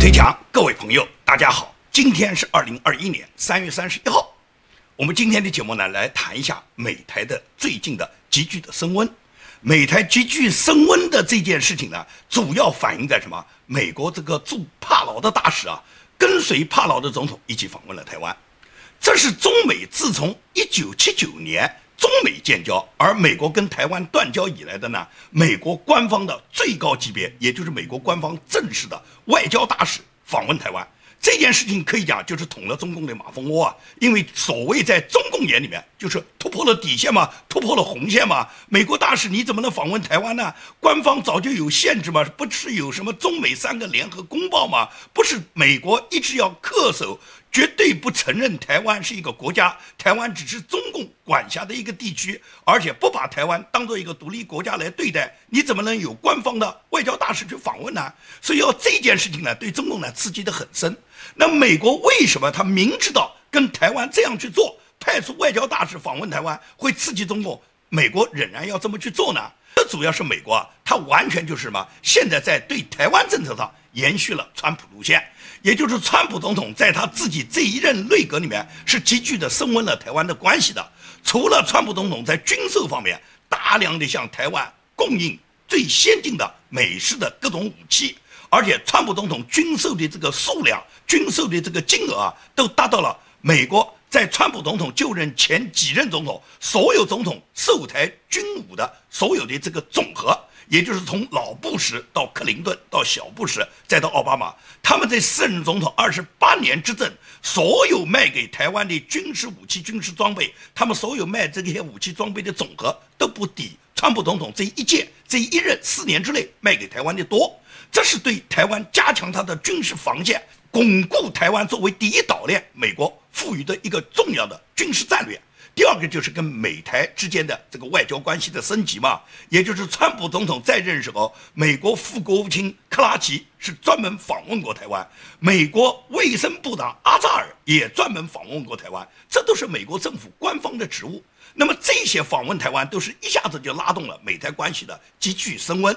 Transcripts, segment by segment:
推墙，各位朋友，大家好，今天是二零二一年三月三十一号。我们今天的节目呢，来谈一下美台的最近的急剧的升温。美台急剧升温的这件事情呢，主要反映在什么？美国这个驻帕劳的大使啊，跟随帕劳的总统一起访问了台湾。这是中美自从一九七九年中美建交，而美国跟台湾断交以来的呢，美国官方的最高级别，也就是美国官方正式的外交大使访问台湾。这件事情可以讲就是捅了中共的马蜂窝啊！因为所谓在中共眼里面，就是突破了底线嘛，突破了红线嘛。美国大使你怎么能访问台湾呢？官方早就有限制嘛，不是有什么中美三个联合公报吗？不是美国一直要恪守。绝对不承认台湾是一个国家，台湾只是中共管辖的一个地区，而且不把台湾当做一个独立国家来对待，你怎么能有官方的外交大使去访问呢？所以要这件事情呢，对中共呢刺激得很深。那美国为什么他明知道跟台湾这样去做，派出外交大使访问台湾会刺激中共，美国仍然要这么去做呢？这主要是美国啊，他完全就是什么？现在在对台湾政策上延续了川普路线。也就是川普总统在他自己这一任内阁里面是急剧的升温了台湾的关系的。除了川普总统在军售方面大量的向台湾供应最先进的美式的各种武器，而且川普总统军售的这个数量、军售的这个金额啊，都达到了美国在川普总统就任前几任总统所有总统售台军武的所有的这个总和。也就是从老布什到克林顿到小布什再到奥巴马，他们这四任总统二十八年执政，所有卖给台湾的军事武器、军事装备，他们所有卖这些武器装备的总和都不抵川普总统这一届这一任四年之内卖给台湾的多。这是对台湾加强它的军事防线、巩固台湾作为第一岛链，美国赋予的一个重要的军事战略。第二个就是跟美台之间的这个外交关系的升级嘛，也就是川普总统在任时候，美国副国务卿克拉奇是专门访问过台湾，美国卫生部长阿扎尔也专门访问过台湾，这都是美国政府官方的职务。那么这些访问台湾都是一下子就拉动了美台关系的急剧升温。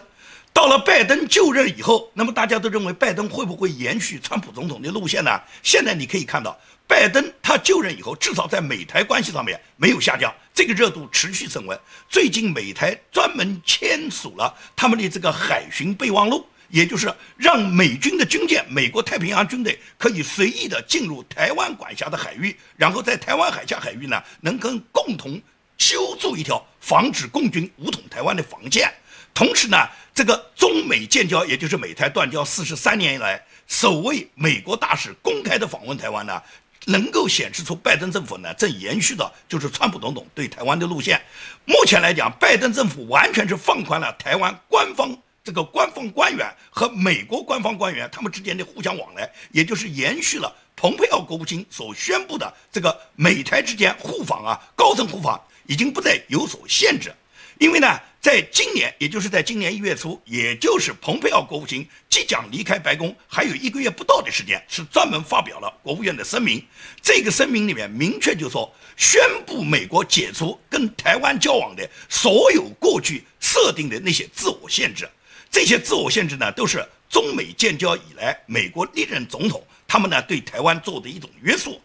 到了拜登就任以后，那么大家都认为拜登会不会延续川普总统的路线呢？现在你可以看到。拜登他就任以后，至少在美台关系上面没有下降，这个热度持续升温。最近美台专门签署了他们的这个海巡备忘录，也就是让美军的军舰、美国太平洋军队可以随意的进入台湾管辖的海域，然后在台湾海峡海域呢，能跟共同修筑一条防止共军武统台湾的防线。同时呢，这个中美建交，也就是美台断交四十三年以来首位美国大使公开的访问台湾呢。能够显示出拜登政府呢正延续的就是川普总统对台湾的路线。目前来讲，拜登政府完全是放宽了台湾官方这个官方官员和美国官方官员他们之间的互相往来，也就是延续了蓬佩奥国务卿所宣布的这个美台之间互访啊，高层互访已经不再有所限制。因为呢，在今年，也就是在今年一月初，也就是蓬佩奥国务卿即将离开白宫，还有一个月不到的时间，是专门发表了国务院的声明。这个声明里面明确就说，宣布美国解除跟台湾交往的所有过去设定的那些自我限制。这些自我限制呢，都是中美建交以来美国历任总统他们呢对台湾做的一种约束。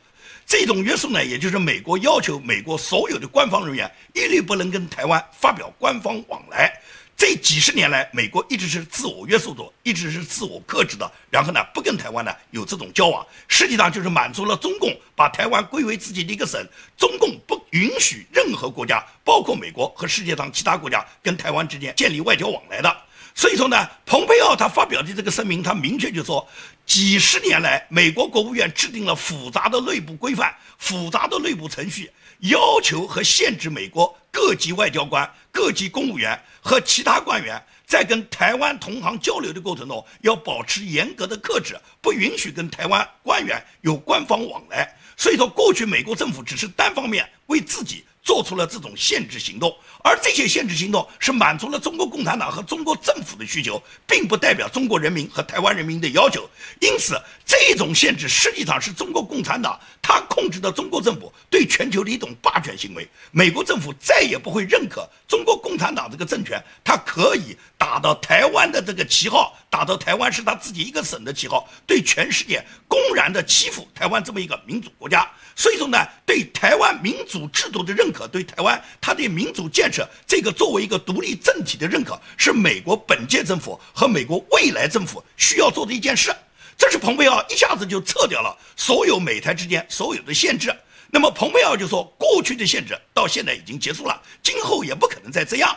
这种约束呢，也就是美国要求美国所有的官方人员一律不能跟台湾发表官方往来。这几十年来，美国一直是自我约束的，一直是自我克制的，然后呢，不跟台湾呢有这种交往，实际上就是满足了中共把台湾归为自己的一个省，中共不允许任何国家，包括美国和世界上其他国家跟台湾之间建立外交往来的。所以说呢，蓬佩奥他发表的这个声明，他明确就说，几十年来，美国国务院制定了复杂的内部规范、复杂的内部程序，要求和限制美国各级外交官、各级公务员和其他官员在跟台湾同行交流的过程中，要保持严格的克制，不允许跟台湾官员有官方往来。所以说，过去美国政府只是单方面为自己。做出了这种限制行动，而这些限制行动是满足了中国共产党和中国政府的需求，并不代表中国人民和台湾人民的要求。因此，这种限制实际上是中国共产党他控制的中国政府对全球的一种霸权行为。美国政府再也不会认可中国共产党这个政权，他可以打到台湾的这个旗号，打到台湾是他自己一个省的旗号，对全世界公然的欺负台湾这么一个民主国家。所以说呢，对台湾民主制度的认可，对台湾它的民主建设这个作为一个独立政体的认可，是美国本届政府和美国未来政府需要做的一件事。这是蓬佩奥一下子就撤掉了所有美台之间所有的限制。那么蓬佩奥就说，过去的限制到现在已经结束了，今后也不可能再这样。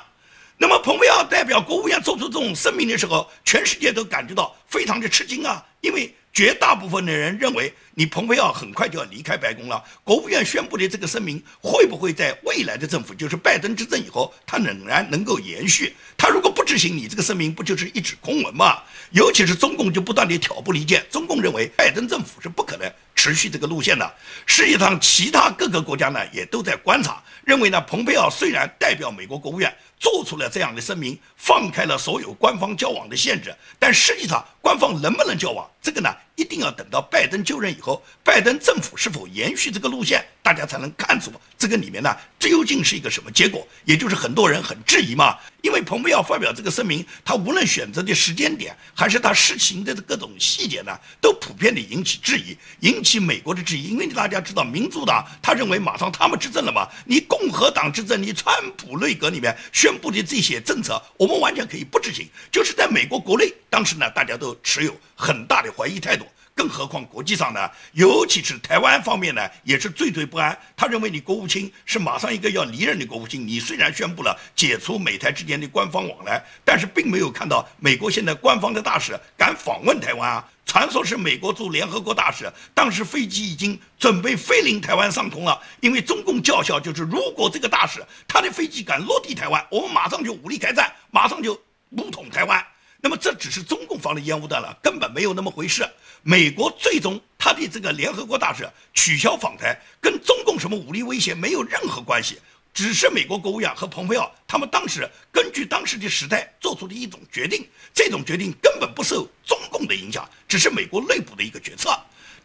那么蓬佩奥代表国务院做出这种声明的时候，全世界都感觉到非常的吃惊啊，因为。绝大部分的人认为，你蓬佩奥很快就要离开白宫了。国务院宣布的这个声明，会不会在未来的政府，就是拜登执政以后，他仍然能够延续？他如果不执行，你这个声明不就是一纸空文吗？尤其是中共就不断的挑拨离间，中共认为拜登政府是不可能持续这个路线的。实际上，其他各个国家呢，也都在观察，认为呢，蓬佩奥虽然代表美国国务院。做出了这样的声明，放开了所有官方交往的限制，但实际上官方能不能交往，这个呢，一定要等到拜登就任以后，拜登政府是否延续这个路线，大家才能看出这个里面呢究竟是一个什么结果。也就是很多人很质疑嘛，因为蓬佩奥发表这个声明，他无论选择的时间点，还是他实行的各种细节呢，都普遍的引起质疑，引起美国的质疑。因为大家知道，民主党他认为马上他们执政了嘛，你共和党执政，你川普内阁里面。宣布的这些政策，我们完全可以不执行。就是在美国国内，当时呢，大家都持有很大的怀疑态度。更何况国际上呢，尤其是台湾方面呢，也是惴惴不安。他认为你国务卿是马上一个要离任的国务卿，你虽然宣布了解除美台之间的官方往来，但是并没有看到美国现在官方的大使敢访问台湾啊。传说是美国驻联合国大使，当时飞机已经准备飞临台湾上空了，因为中共叫嚣就是，如果这个大使他的飞机敢落地台湾，我们马上就武力开战，马上就武统台湾。那么这只是中共方的烟雾弹了，根本没有那么回事。美国最终他的这个联合国大使取消访台，跟中共什么武力威胁没有任何关系。只是美国国务院和蓬佩奥他们当时根据当时的时代做出的一种决定，这种决定根本不受中共的影响，只是美国内部的一个决策。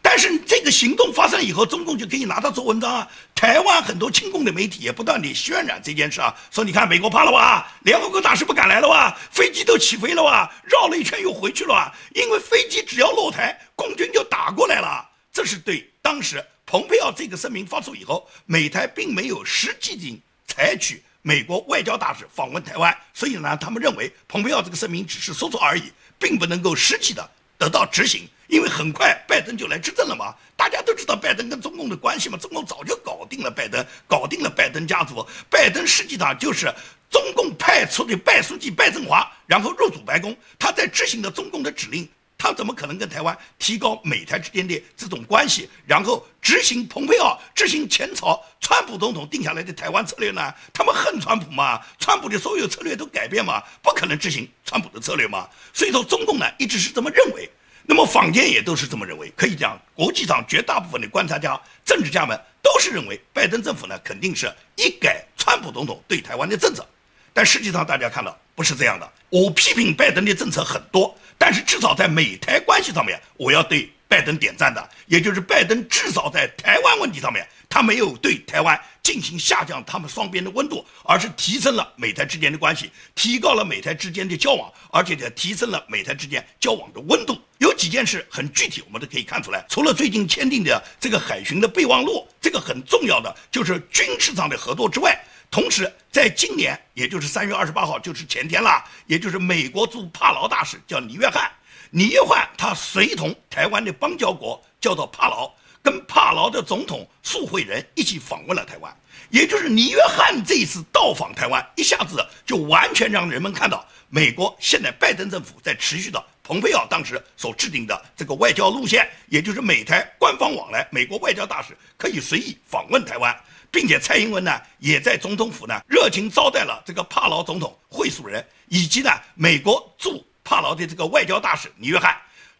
但是这个行动发生以后，中共就可以拿它做文章啊！台湾很多亲共的媒体也不断地渲染这件事啊，说你看美国怕了吧，联合国大使不敢来了吧，飞机都起飞了吧，绕了一圈又回去了啊，因为飞机只要落台，共军就打过来了。这是对当时。蓬佩奥这个声明发出以后，美台并没有实际的采取美国外交大使访问台湾，所以呢，他们认为蓬佩奥这个声明只是说说而已，并不能够实际的得到执行。因为很快拜登就来执政了嘛，大家都知道拜登跟中共的关系嘛，中共早就搞定了拜登，搞定了拜登家族。拜登实际上就是中共派出的拜书记拜振华，然后入主白宫，他在执行的中共的指令。他怎么可能跟台湾提高美台之间的这种关系，然后执行蓬佩奥、执行前朝川普总统定下来的台湾策略呢？他们恨川普吗？川普的所有策略都改变吗？不可能执行川普的策略吗？所以说，中共呢一直是这么认为，那么坊间也都是这么认为。可以讲，国际上绝大部分的观察家、政治家们都是认为，拜登政府呢肯定是一改川普总统对台湾的政策。但实际上，大家看到不是这样的。我批评拜登的政策很多，但是至少在美台关系上面，我要对拜登点赞的。也就是拜登至少在台湾问题上面，他没有对台湾进行下降他们双边的温度，而是提升了美台之间的关系，提高了美台之间的交往，而且也提升了美台之间交往的温度。有几件事很具体，我们都可以看出来。除了最近签订的这个海巡的备忘录，这个很重要的就是军事上的合作之外。同时，在今年，也就是三月二十八号，就是前天了，也就是美国驻帕劳大使叫李约翰，李约翰他随同台湾的邦交国叫做帕劳，跟帕劳的总统苏惠仁一起访问了台湾。也就是李约翰这一次到访台湾，一下子就完全让人们看到，美国现在拜登政府在持续的蓬佩奥当时所制定的这个外交路线，也就是美台官方往来，美国外交大使可以随意访问台湾。并且蔡英文呢，也在总统府呢热情招待了这个帕劳总统会属人，以及呢美国驻帕劳的这个外交大使李约翰。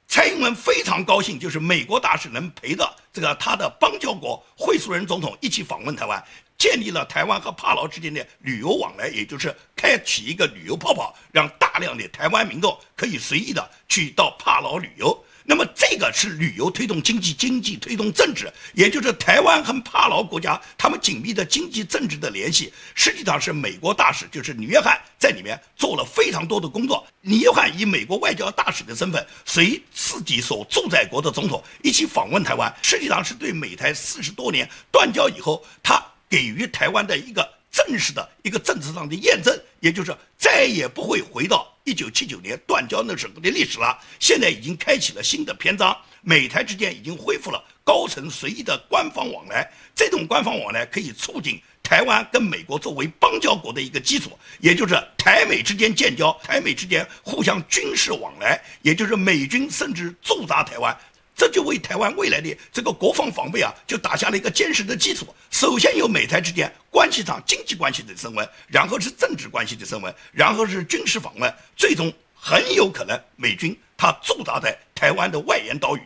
蔡英文非常高兴，就是美国大使能陪着这个他的邦交国会属人总统一起访问台湾。建立了台湾和帕劳之间的旅游往来，也就是开启一个旅游泡泡，让大量的台湾民众可以随意的去到帕劳旅游。那么这个是旅游推动经济，经济推动政治，也就是台湾和帕劳国家他们紧密的经济政治的联系，实际上是美国大使就是李约翰在里面做了非常多的工作。李约翰以美国外交大使的身份，随自己所驻在国的总统一起访问台湾，实际上是对美台四十多年断交以后，他给予台湾的一个。正式的一个政治上的验证，也就是再也不会回到一九七九年断交那时候的历史了。现在已经开启了新的篇章，美台之间已经恢复了高层随意的官方往来。这种官方往来可以促进台湾跟美国作为邦交国的一个基础，也就是台美之间建交，台美之间互相军事往来，也就是美军甚至驻扎台湾。这就为台湾未来的这个国防防备啊，就打下了一个坚实的基础。首先有美台之间关系上经济关系的升温，然后是政治关系的升温，然后是军事访问，最终很有可能美军他驻扎在台湾的外沿岛屿。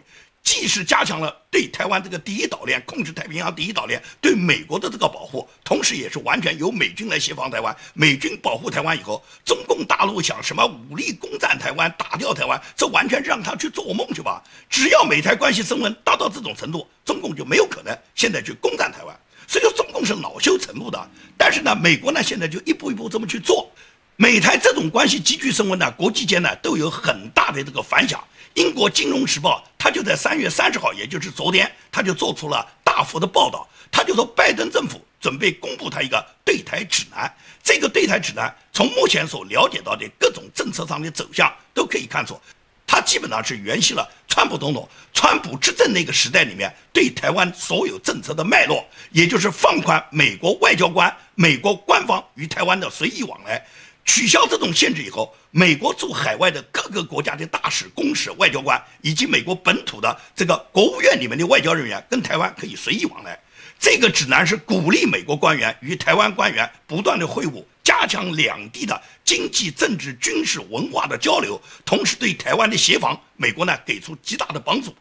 既是加强了对台湾这个第一岛链控制，太平洋第一岛链对美国的这个保护，同时也是完全由美军来协防台湾。美军保护台湾以后，中共大陆想什么武力攻占台湾、打掉台湾，这完全让他去做梦去吧。只要美台关系升温达到这种程度，中共就没有可能现在去攻占台湾。所以说，中共是恼羞成怒的。但是呢，美国呢现在就一步一步这么去做。美台这种关系急剧升温呢，国际间呢都有很大的这个反响。英国金融时报，他就在三月三十号，也就是昨天，他就做出了大幅的报道。他就说，拜登政府准备公布他一个对台指南。这个对台指南，从目前所了解到的各种政策上的走向，都可以看出，他基本上是沿袭了川普总统、川普执政那个时代里面对台湾所有政策的脉络，也就是放宽美国外交官、美国官方与台湾的随意往来。取消这种限制以后，美国驻海外的各个国家的大使、公使、外交官，以及美国本土的这个国务院里面的外交人员，跟台湾可以随意往来。这个指南是鼓励美国官员与台湾官员不断的会晤，加强两地的经济、政治、军事、文化的交流，同时对台湾的协防，美国呢给出极大的帮助。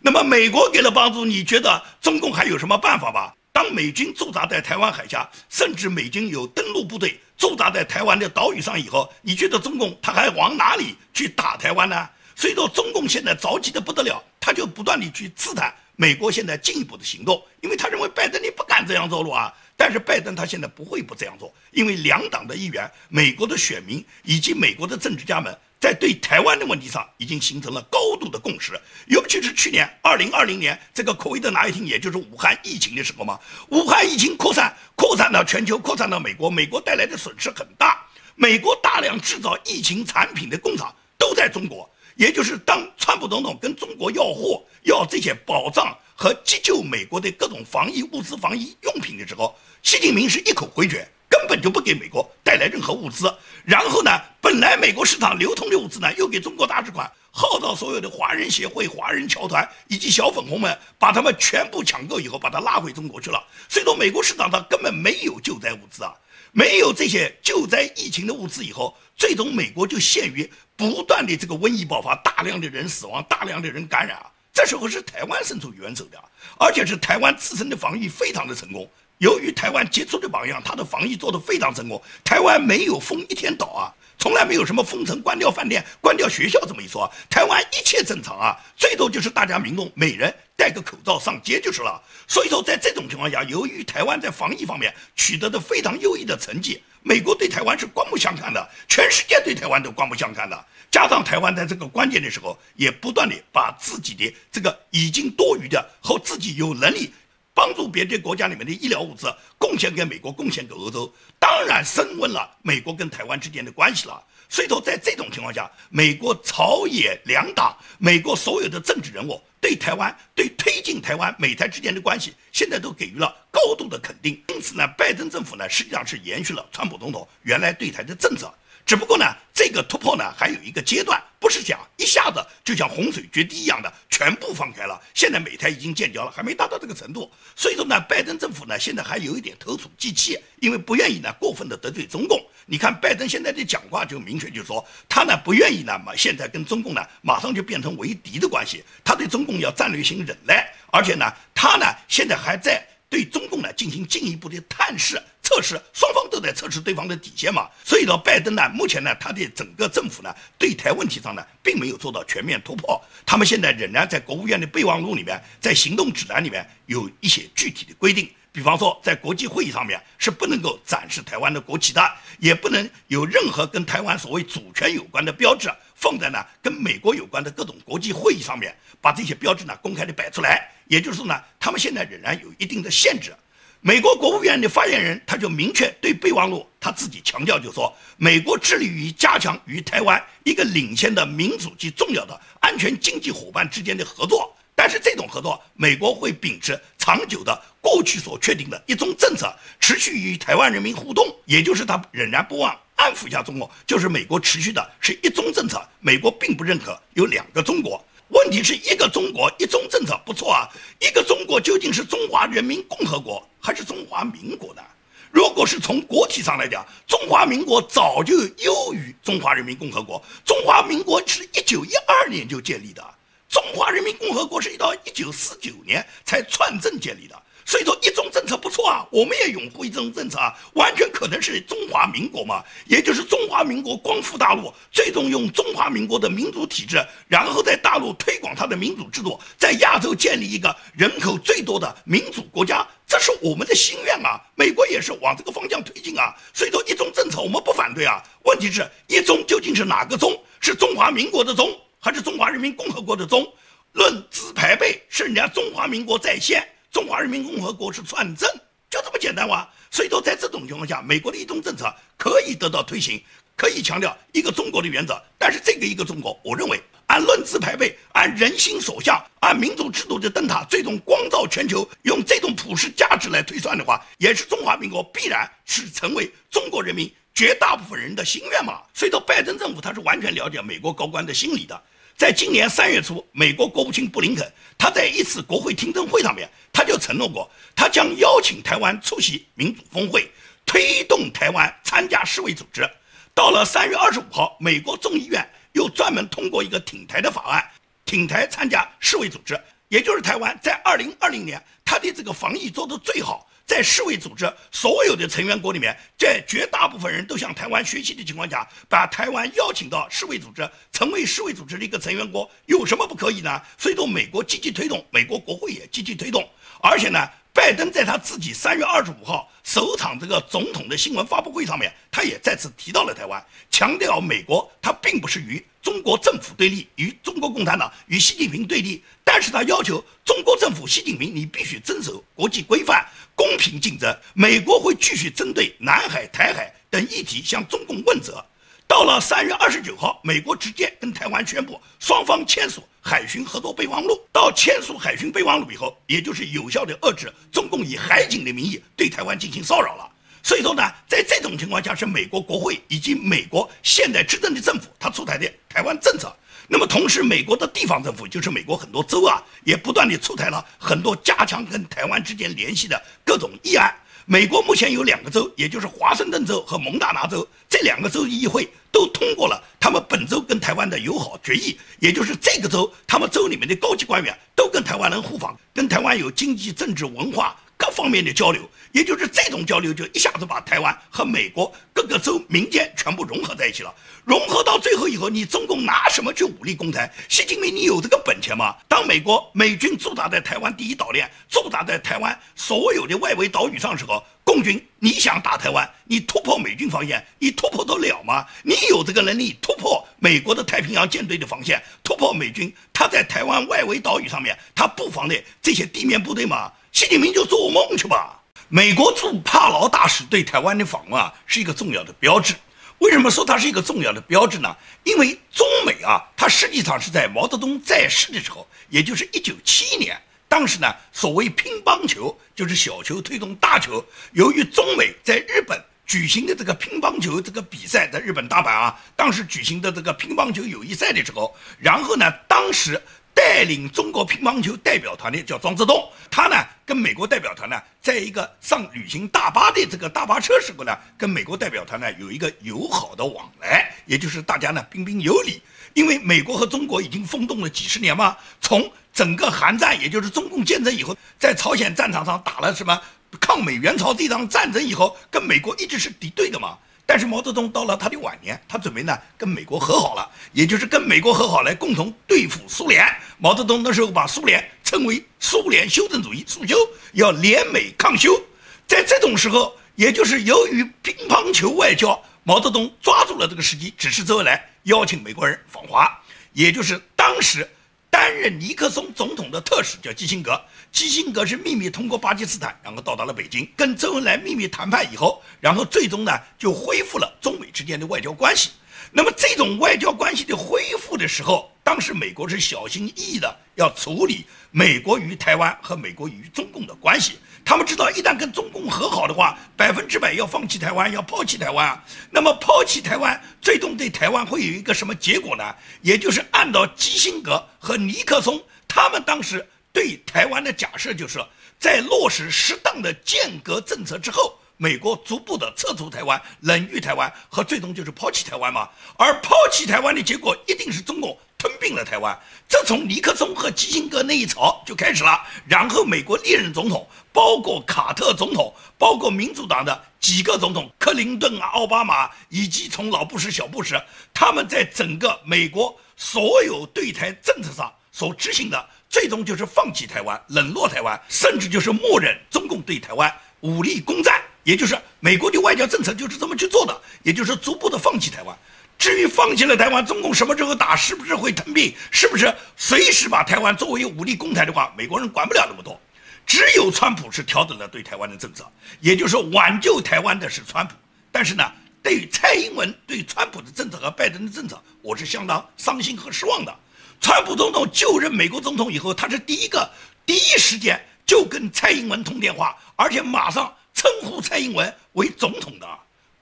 那么，美国给了帮助，你觉得中共还有什么办法吧？当美军驻扎在台湾海峡，甚至美军有登陆部队驻扎在台湾的岛屿上以后，你觉得中共他还往哪里去打台湾呢？所以说，中共现在着急的不得了，他就不断的去刺探美国现在进一步的行动，因为他认为拜登你不敢这样做路啊。但是拜登他现在不会不这样做，因为两党的议员、美国的选民以及美国的政治家们。在对台湾的问题上，已经形成了高度的共识。尤其是去年二零二零年这个口味的哪一天，也就是武汉疫情的时候嘛，武汉疫情扩散，扩散到全球，扩散到美国，美国带来的损失很大。美国大量制造疫情产品的工厂都在中国，也就是当川普总统跟中国要货，要这些保障和急救美国的各种防疫物资、防疫用品的时候，习近平是一口回绝。根本就不给美国带来任何物资，然后呢，本来美国市场流通的物资呢，又给中国大使馆号召所有的华人协会、华人侨团以及小粉红们，把他们全部抢购以后，把它拉回中国去了。所以说，美国市场上根本没有救灾物资啊，没有这些救灾疫情的物资以后，最终美国就陷于不断的这个瘟疫爆发，大量的人死亡，大量的人感染啊。这时候是台湾伸出援手的，而且是台湾自身的防御非常的成功。由于台湾杰出的榜样，他的防疫做得非常成功。台湾没有封一天岛啊，从来没有什么封城、关掉饭店、关掉学校这么一说。台湾一切正常啊，最多就是大家民众每人戴个口罩上街就是了。所以说，在这种情况下，由于台湾在防疫方面取得的非常优异的成绩，美国对台湾是刮目相看的，全世界对台湾都刮目相看的。加上台湾在这个关键的时候，也不断的把自己的这个已经多余的和自己有能力。帮助别的国家里面的医疗物资贡献给美国，贡献给欧洲，当然升温了美国跟台湾之间的关系了。所以说，在这种情况下，美国朝野两党，美国所有的政治人物对台湾、对推进台湾美台之间的关系，现在都给予了高度的肯定。因此呢，拜登政府呢，实际上是延续了川普总统原来对台的政策。只不过呢，这个突破呢还有一个阶段，是讲一下子就像洪水决堤一样的全部放开了。现在美台已经建交了，还没达到这个程度，所以说呢，拜登政府呢现在还有一点投鼠忌器，因为不愿意呢过分的得罪中共。你看拜登现在的讲话就明确就说，他呢不愿意呢嘛现在跟中共呢马上就变成为敌的关系，他对中共要战略性忍耐，而且呢他呢现在还在。对中共呢进行进一步的探视。测试双方都在测试对方的底线嘛，所以呢，拜登呢，目前呢，他的整个政府呢，对台问题上呢，并没有做到全面突破。他们现在仍然在国务院的备忘录里面，在行动指南里面有一些具体的规定，比方说，在国际会议上面是不能够展示台湾的国旗的，也不能有任何跟台湾所谓主权有关的标志放在呢跟美国有关的各种国际会议上面，把这些标志呢公开的摆出来。也就是说呢，他们现在仍然有一定的限制。美国国务院的发言人他就明确对备忘录他自己强调，就说美国致力于加强与台湾一个领先的民主及重要的安全经济伙伴之间的合作，但是这种合作，美国会秉持长久的过去所确定的一种政策，持续与台湾人民互动，也就是他仍然不忘安抚一下中国，就是美国持续的是一中政策，美国并不认可有两个中国。问题是一个中国一中政策不错啊，一个中国究竟是中华人民共和国还是中华民国呢？如果是从国体上来讲，中华民国早就优于中华人民共和国。中华民国是一九一二年就建立的，中华人民共和国是一到一九四九年才篡政建立的。所以说一中政策不错啊，我们也拥护一中政策啊，完全可能是中华民国嘛，也就是中华民国光复大陆，最终用中华民国的民主体制，然后在大陆推广它的民主制度，在亚洲建立一个人口最多的民主国家，这是我们的心愿啊。美国也是往这个方向推进啊，所以说一中政策我们不反对啊。问题是一中究竟是哪个中？是中华民国的中，还是中华人民共和国的中？论资排辈，是人家中华民国在先。中华人民共和国是篡政，就这么简单哇！所以说，在这种情况下，美国的一中政策可以得到推行，可以强调一个中国的原则。但是，这个一个中国，我认为按论资排辈，按人心所向，按民主制度的灯塔，最终光照全球，用这种普世价值来推算的话，也是中华民国必然是成为中国人民绝大部分人的心愿嘛。所以说，拜登政府他是完全了解美国高官的心理的。在今年三月初，美国国务卿布林肯他在一次国会听证会上面，他就承诺过，他将邀请台湾出席民主峰会，推动台湾参加世卫组织。到了三月二十五号，美国众议院又专门通过一个挺台的法案，挺台参加世卫组织，也就是台湾在二零二零年他的这个防疫做得最好。在世卫组织所有的成员国里面，在绝大部分人都向台湾学习的情况下，把台湾邀请到世卫组织，成为世卫组织的一个成员国，有什么不可以呢？所以说，美国积极推动，美国国会也积极推动，而且呢，拜登在他自己三月二十五号首场这个总统的新闻发布会上面，他也再次提到了台湾，强调美国他并不是与中国政府对立，与中国共产党与习近平对立，但是他要求中国政府习近平你必须遵守国际规范。公平竞争，美国会继续针对南海、台海等议题向中共问责。到了三月二十九号，美国直接跟台湾宣布双方签署海巡合作备忘录。到签署海巡备忘录以后，也就是有效的遏制中共以海警的名义对台湾进行骚扰了。所以说呢，在这种情况下，是美国国会以及美国现在执政的政府他出台的台湾政策。那么同时，美国的地方政府，就是美国很多州啊，也不断地出台了很多加强跟台湾之间联系的各种议案。美国目前有两个州，也就是华盛顿州和蒙大拿州，这两个州议会都通过了他们本州跟台湾的友好决议，也就是这个州他们州里面的高级官员都跟台湾人互访，跟台湾有经济、政治、文化。各方面的交流，也就是这种交流，就一下子把台湾和美国各个州民间全部融合在一起了。融合到最后以后，你中共拿什么去武力攻台？习近平，你有这个本钱吗？当美国美军驻扎在台湾第一岛链，驻扎在台湾所有的外围岛屿上时候，共军你想打台湾，你突破美军防线，你突破得了吗？你有这个能力突破美国的太平洋舰队的防线，突破美军他在台湾外围岛屿上面他布防的这些地面部队吗？习近平就做梦去吧！美国驻帕劳大使对台湾的访问啊，是一个重要的标志。为什么说它是一个重要的标志呢？因为中美啊，它实际上是在毛泽东在世的时候，也就是一九七一年，当时呢，所谓乒乓球就是小球推动大球。由于中美在日本举行的这个乒乓球这个比赛，在日本大阪啊，当时举行的这个乒乓球友谊赛的时候，然后呢，当时。带领中国乒乓球代表团的叫庄则栋，他呢跟美国代表团呢，在一个上旅行大巴的这个大巴车时候呢，跟美国代表团呢有一个友好的往来，也就是大家呢彬彬有礼。因为美国和中国已经风动了几十年嘛，从整个韩战，也就是中共建政以后，在朝鲜战场上打了什么抗美援朝这场战争以后，跟美国一直是敌对的嘛。但是毛泽东到了他的晚年，他准备呢跟美国和好了，也就是跟美国和好来共同对付苏联。毛泽东那时候把苏联称为苏联修正主义苏修，要联美抗修。在这种时候，也就是由于乒乓球外交，毛泽东抓住了这个时机，指示周恩来。邀请美国人访华，也就是当时担任尼克松总统的特使叫基辛格。基辛格是秘密通过巴基斯坦，然后到达了北京，跟周恩来秘密谈判以后，然后最终呢就恢复了中美之间的外交关系。那么这种外交关系的恢复的时候，当时美国是小心翼翼的要处理美国与台湾和美国与中共的关系。他们知道，一旦跟中共和好的话，百分之百要放弃台湾，要抛弃台湾。那么抛弃台湾，最终对台湾会有一个什么结果呢？也就是按照基辛格和尼克松他们当时对台湾的假设，就是在落实适当的间隔政策之后，美国逐步的撤出台湾，冷遇台湾，和最终就是抛弃台湾嘛。而抛弃台湾的结果，一定是中共。吞并了台湾，这从尼克松和基辛格那一朝就开始了。然后美国历任总统，包括卡特总统，包括民主党的几个总统，克林顿啊、奥巴马，以及从老布什、小布什，他们在整个美国所有对台政策上所执行的，最终就是放弃台湾、冷落台湾，甚至就是默认中共对台湾武力攻占，也就是美国的外交政策就是这么去做的，也就是逐步的放弃台湾。至于放弃了台湾，中共什么时候打，是不是会吞并，是不是随时把台湾作为武力攻台的话，美国人管不了那么多。只有川普是调整了对台湾的政策，也就是说挽救台湾的是川普。但是呢，对于蔡英文、对川普的政策和拜登的政策，我是相当伤心和失望的。川普总统就任美国总统以后，他是第一个第一时间就跟蔡英文通电话，而且马上称呼蔡英文为总统的。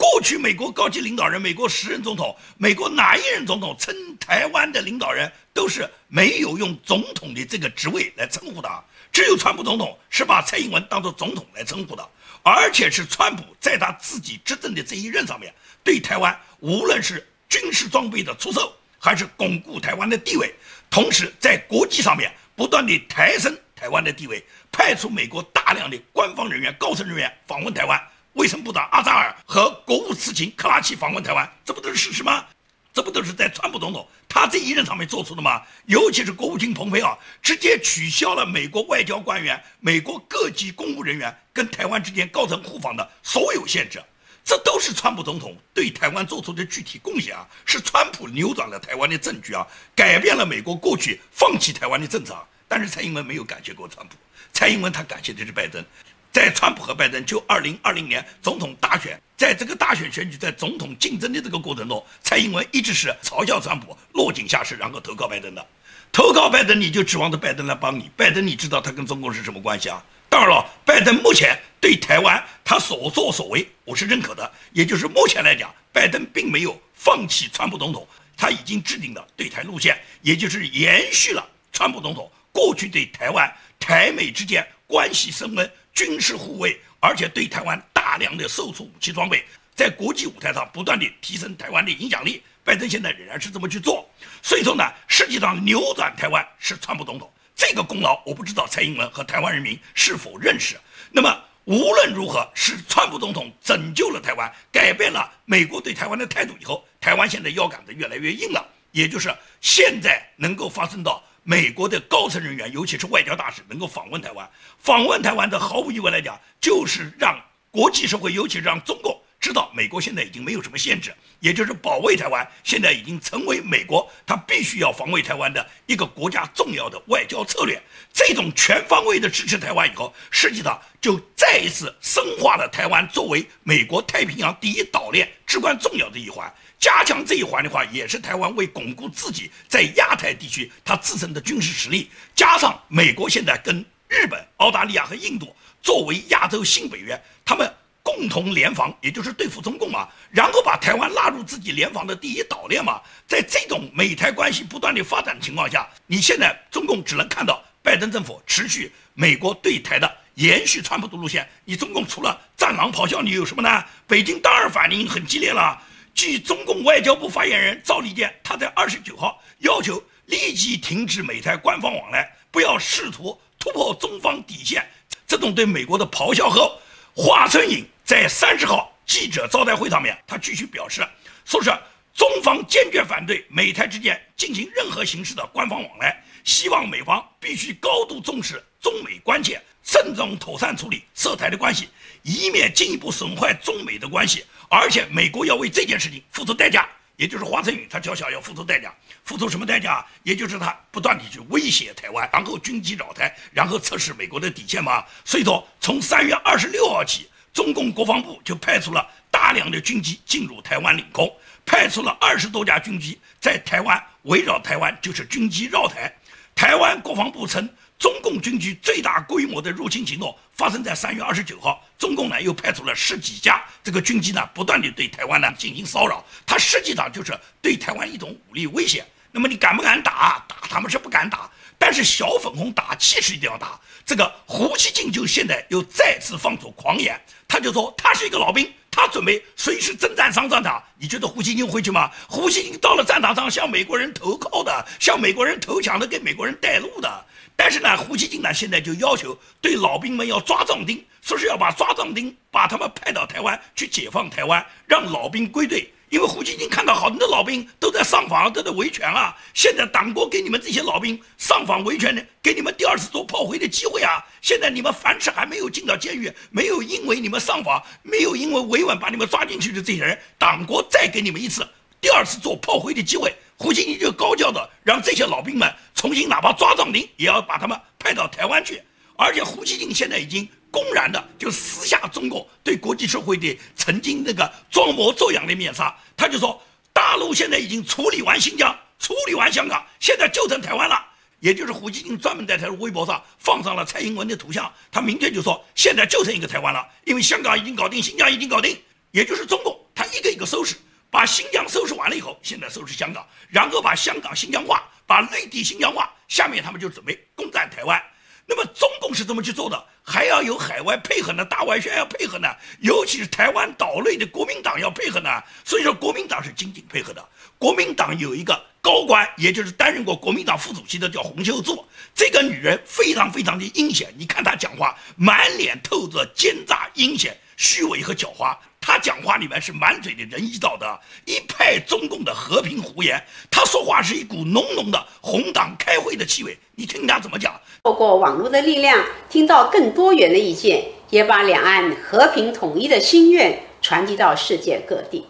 过去美国高级领导人，美国时任总统，美国哪一任总统称台湾的领导人都是没有用总统的这个职位来称呼的，只有川普总统是把蔡英文当做总统来称呼的，而且是川普在他自己执政的这一任上面，对台湾无论是军事装备的出售，还是巩固台湾的地位，同时在国际上面不断的抬升台湾的地位，派出美国大量的官方人员、高层人员访问台湾。卫生部长阿扎尔和国务次卿克拉奇访问台湾，这不都是事实吗？这不都是在川普总统他这一任上面做出的吗？尤其是国务卿蓬佩奥直接取消了美国外交官员、美国各级公务人员跟台湾之间高层互访的所有限制，这都是川普总统对台湾做出的具体贡献啊！是川普扭转了台湾的政局啊，改变了美国过去放弃台湾的政策。但是蔡英文没有感谢过川普，蔡英文他感谢的是拜登。在川普和拜登就二零二零年总统大选，在这个大选选举，在总统竞争的这个过程中，蔡英文一直是嘲笑川普，落井下石，然后投靠拜登的。投靠拜登，你就指望着拜登来帮你。拜登，你知道他跟中共是什么关系啊？当然了，拜登目前对台湾他所作所为，我是认可的。也就是目前来讲，拜登并没有放弃川普总统，他已经制定了对台路线，也就是延续了川普总统过去对台湾、台美之间关系升温。军事护卫，而且对台湾大量的售出武器装备，在国际舞台上不断的提升台湾的影响力。拜登现在仍然是这么去做，所以说呢，实际上扭转台湾是川普总统这个功劳，我不知道蔡英文和台湾人民是否认识。那么无论如何，是川普总统拯救了台湾，改变了美国对台湾的态度以后，台湾现在腰杆子越来越硬了，也就是现在能够发生到。美国的高层人员，尤其是外交大使，能够访问台湾，访问台湾的毫无疑问来讲，就是让国际社会，尤其是让中共知道，美国现在已经没有什么限制，也就是保卫台湾，现在已经成为美国他必须要防卫台湾的一个国家重要的外交策略。这种全方位的支持台湾以后，实际上就再一次深化了台湾作为美国太平洋第一岛链至关重要的一环。加强这一环的话，也是台湾为巩固自己在亚太地区它自身的军事实力，加上美国现在跟日本、澳大利亚和印度作为亚洲新北约，他们共同联防，也就是对付中共嘛，然后把台湾纳入自己联防的第一岛链嘛。在这种美台关系不断的发展情况下，你现在中共只能看到拜登政府持续美国对台的延续川普的路线，你中共除了战狼咆哮，你有什么呢？北京当然反应很激烈了。据中共外交部发言人赵立坚，他在二十九号要求立即停止美台官方往来，不要试图突破中方底线。这种对美国的咆哮后，华春莹在三十号记者招待会上面，他继续表示，说是中方坚决反对美台之间进行任何形式的官方往来，希望美方必须高度重视中美关切，慎重妥善处理涉台的关系，以免进一步损坏中美的关系。而且美国要为这件事情付出代价，也就是华晨宇他叫嚣要付出代价，付出什么代价？也就是他不断地去威胁台湾，然后军机扰台，然后测试美国的底线嘛。所以说，从三月二十六号起，中共国防部就派出了大量的军机进入台湾领空，派出了二十多架军机在台湾围绕台湾，就是军机绕台。台湾国防部称。中共军机最大规模的入侵行动发生在三月二十九号，中共呢又派出了十几架这个军机呢，不断地对台湾呢进行骚扰，它实际上就是对台湾一种武力威胁。那么你敢不敢打？打他们是不敢打，但是小粉红打气是一定要打。这个胡锡进就现在又再次放出狂言，他就说他是一个老兵，他准备随时征战上战场。你觉得胡锡进会去吗？胡锡进到了战场上向美国人投靠的，向美国人投降的，给美国人带路的。但是呢，胡锡进呢现在就要求对老兵们要抓壮丁，说是要把抓壮丁，把他们派到台湾去解放台湾，让老兵归队。因为胡锡进看到好多老兵都在上访，都在维权啊。现在党国给你们这些老兵上访维权的，给你们第二次做炮灰的机会啊。现在你们凡是还没有进到监狱，没有因为你们上访，没有因为维稳把你们抓进去的这些人，党国再给你们一次第二次做炮灰的机会。胡锡进就高叫的让这些老兵们重新，哪怕抓壮丁，也要把他们派到台湾去。而且胡锡进现在已经公然的就撕下中国对国际社会的曾经那个装模作样的面纱。他就说，大陆现在已经处理完新疆，处理完香港，现在就剩台湾了。也就是胡锡进专门在他的微博上放上了蔡英文的图像，他明确就说，现在就剩一个台湾了，因为香港已经搞定，新疆已经搞定，也就是中共他一个一个收拾。把新疆收拾完了以后，现在收拾香港，然后把香港新疆化，把内地新疆化，下面他们就准备攻占台湾。那么中共是怎么去做的？还要有海外配合呢，大外宣要配合呢，尤其是台湾岛内的国民党要配合呢。所以说国民党是紧紧配合的。国民党有一个高官，也就是担任过国民党副主席的，叫洪秀柱。这个女人非常非常的阴险，你看她讲话，满脸透着奸诈、阴险、虚伪和狡猾。他讲话里面是满嘴的仁义道德，一派中共的和平胡言。他说话是一股浓浓的红党开会的气味。你听他怎么讲？透过网络的力量，听到更多元的意见，也把两岸和平统一的心愿传递到世界各地。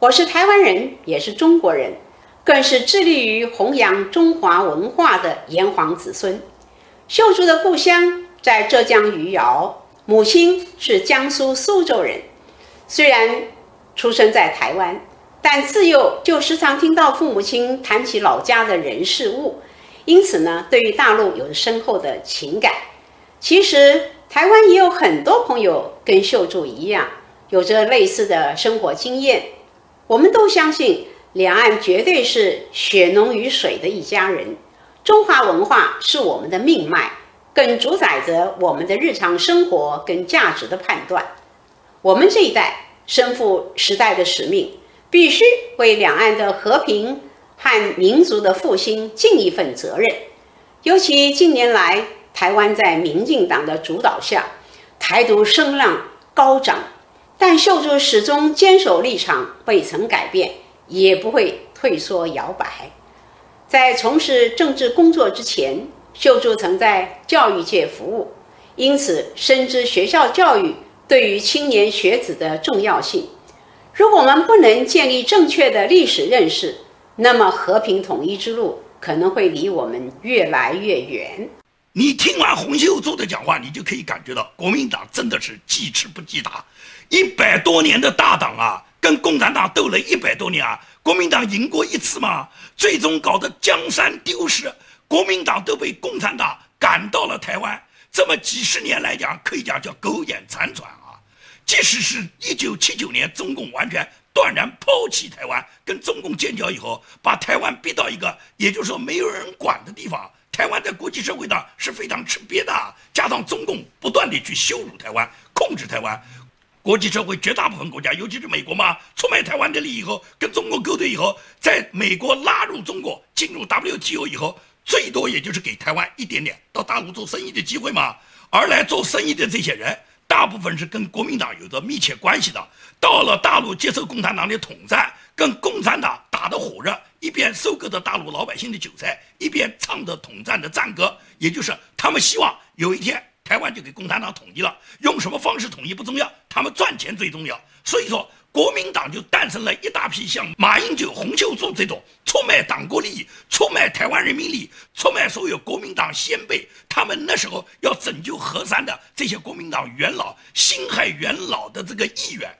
我是台湾人，也是中国人，更是致力于弘扬中华文化的炎黄子孙。秀珠的故乡在浙江余姚，母亲是江苏苏州人。虽然出生在台湾，但自幼就时常听到父母亲谈起老家的人事物，因此呢，对于大陆有着深厚的情感。其实台湾也有很多朋友跟秀柱一样，有着类似的生活经验。我们都相信，两岸绝对是血浓于水的一家人。中华文化是我们的命脉，更主宰着我们的日常生活跟价值的判断。我们这一代身负时代的使命，必须为两岸的和平和民族的复兴尽一份责任。尤其近年来，台湾在民进党的主导下，台独声浪高涨，但秀珠始终坚守立场，未曾改变，也不会退缩摇摆。在从事政治工作之前，秀珠曾在教育界服务，因此深知学校教育。对于青年学子的重要性，如果我们不能建立正确的历史认识，那么和平统一之路可能会离我们越来越远。你听完洪秀柱的讲话，你就可以感觉到国民党真的是记吃不记打，一百多年的大党啊，跟共产党斗了一百多年啊，国民党赢过一次吗？最终搞得江山丢失，国民党都被共产党赶到了台湾，这么几十年来讲，可以讲叫苟延残喘。即使是一九七九年，中共完全断然抛弃台湾，跟中共建交以后，把台湾逼到一个，也就是说没有人管的地方，台湾在国际社会上是非常吃瘪的。加上中共不断地去羞辱台湾、控制台湾，国际社会绝大部分国家，尤其是美国嘛，出卖台湾的利益以后，跟中国勾兑以后，在美国拉入中国进入 WTO 以后，最多也就是给台湾一点点到大陆做生意的机会嘛。而来做生意的这些人，大部分是跟国民党有着密切关系的。到了大陆接受共产党的统战，跟共产党打得火热，一边收割着大陆老百姓的韭菜，一边唱着统战的战歌。也就是他们希望有一天台湾就给共产党统一了，用什么方式统一不重要，他们赚钱最重要。所以说。国民党就诞生了一大批像马英九、洪秀柱这种出卖党国利益、出卖台湾人民利益、出卖所有国民党先辈，他们那时候要拯救河山的这些国民党元老、辛亥元老的这个意愿。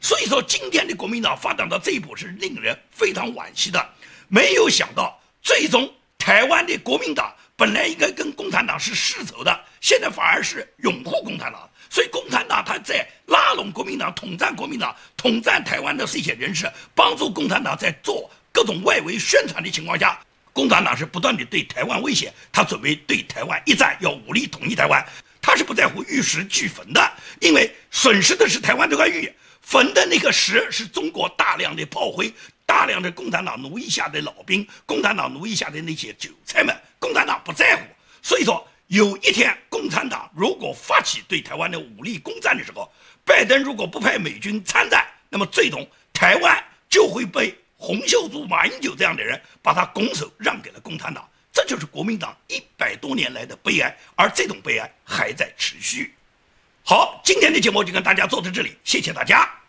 所以说，今天的国民党发展到这一步是令人非常惋惜的。没有想到，最终台湾的国民党本来应该跟共产党是世仇的，现在反而是拥护共产党。所以，共产党他在拉拢国民党、统战国民党、统战台湾的这些人士，帮助共产党在做各种外围宣传的情况下，共产党是不断的对台湾威胁，他准备对台湾一战，要武力统一台湾，他是不在乎玉石俱焚的，因为损失的是台湾这块玉，焚的那个石是中国大量的炮灰，大量的共产党奴役下的老兵，共产党奴役下的那些韭菜们，不在乎，所以说。有一天，共产党如果发起对台湾的武力攻占的时候，拜登如果不派美军参战，那么最终台湾就会被洪秀柱、马英九这样的人把他拱手让给了共产党。这就是国民党一百多年来的悲哀，而这种悲哀还在持续。好，今天的节目就跟大家做到这里，谢谢大家。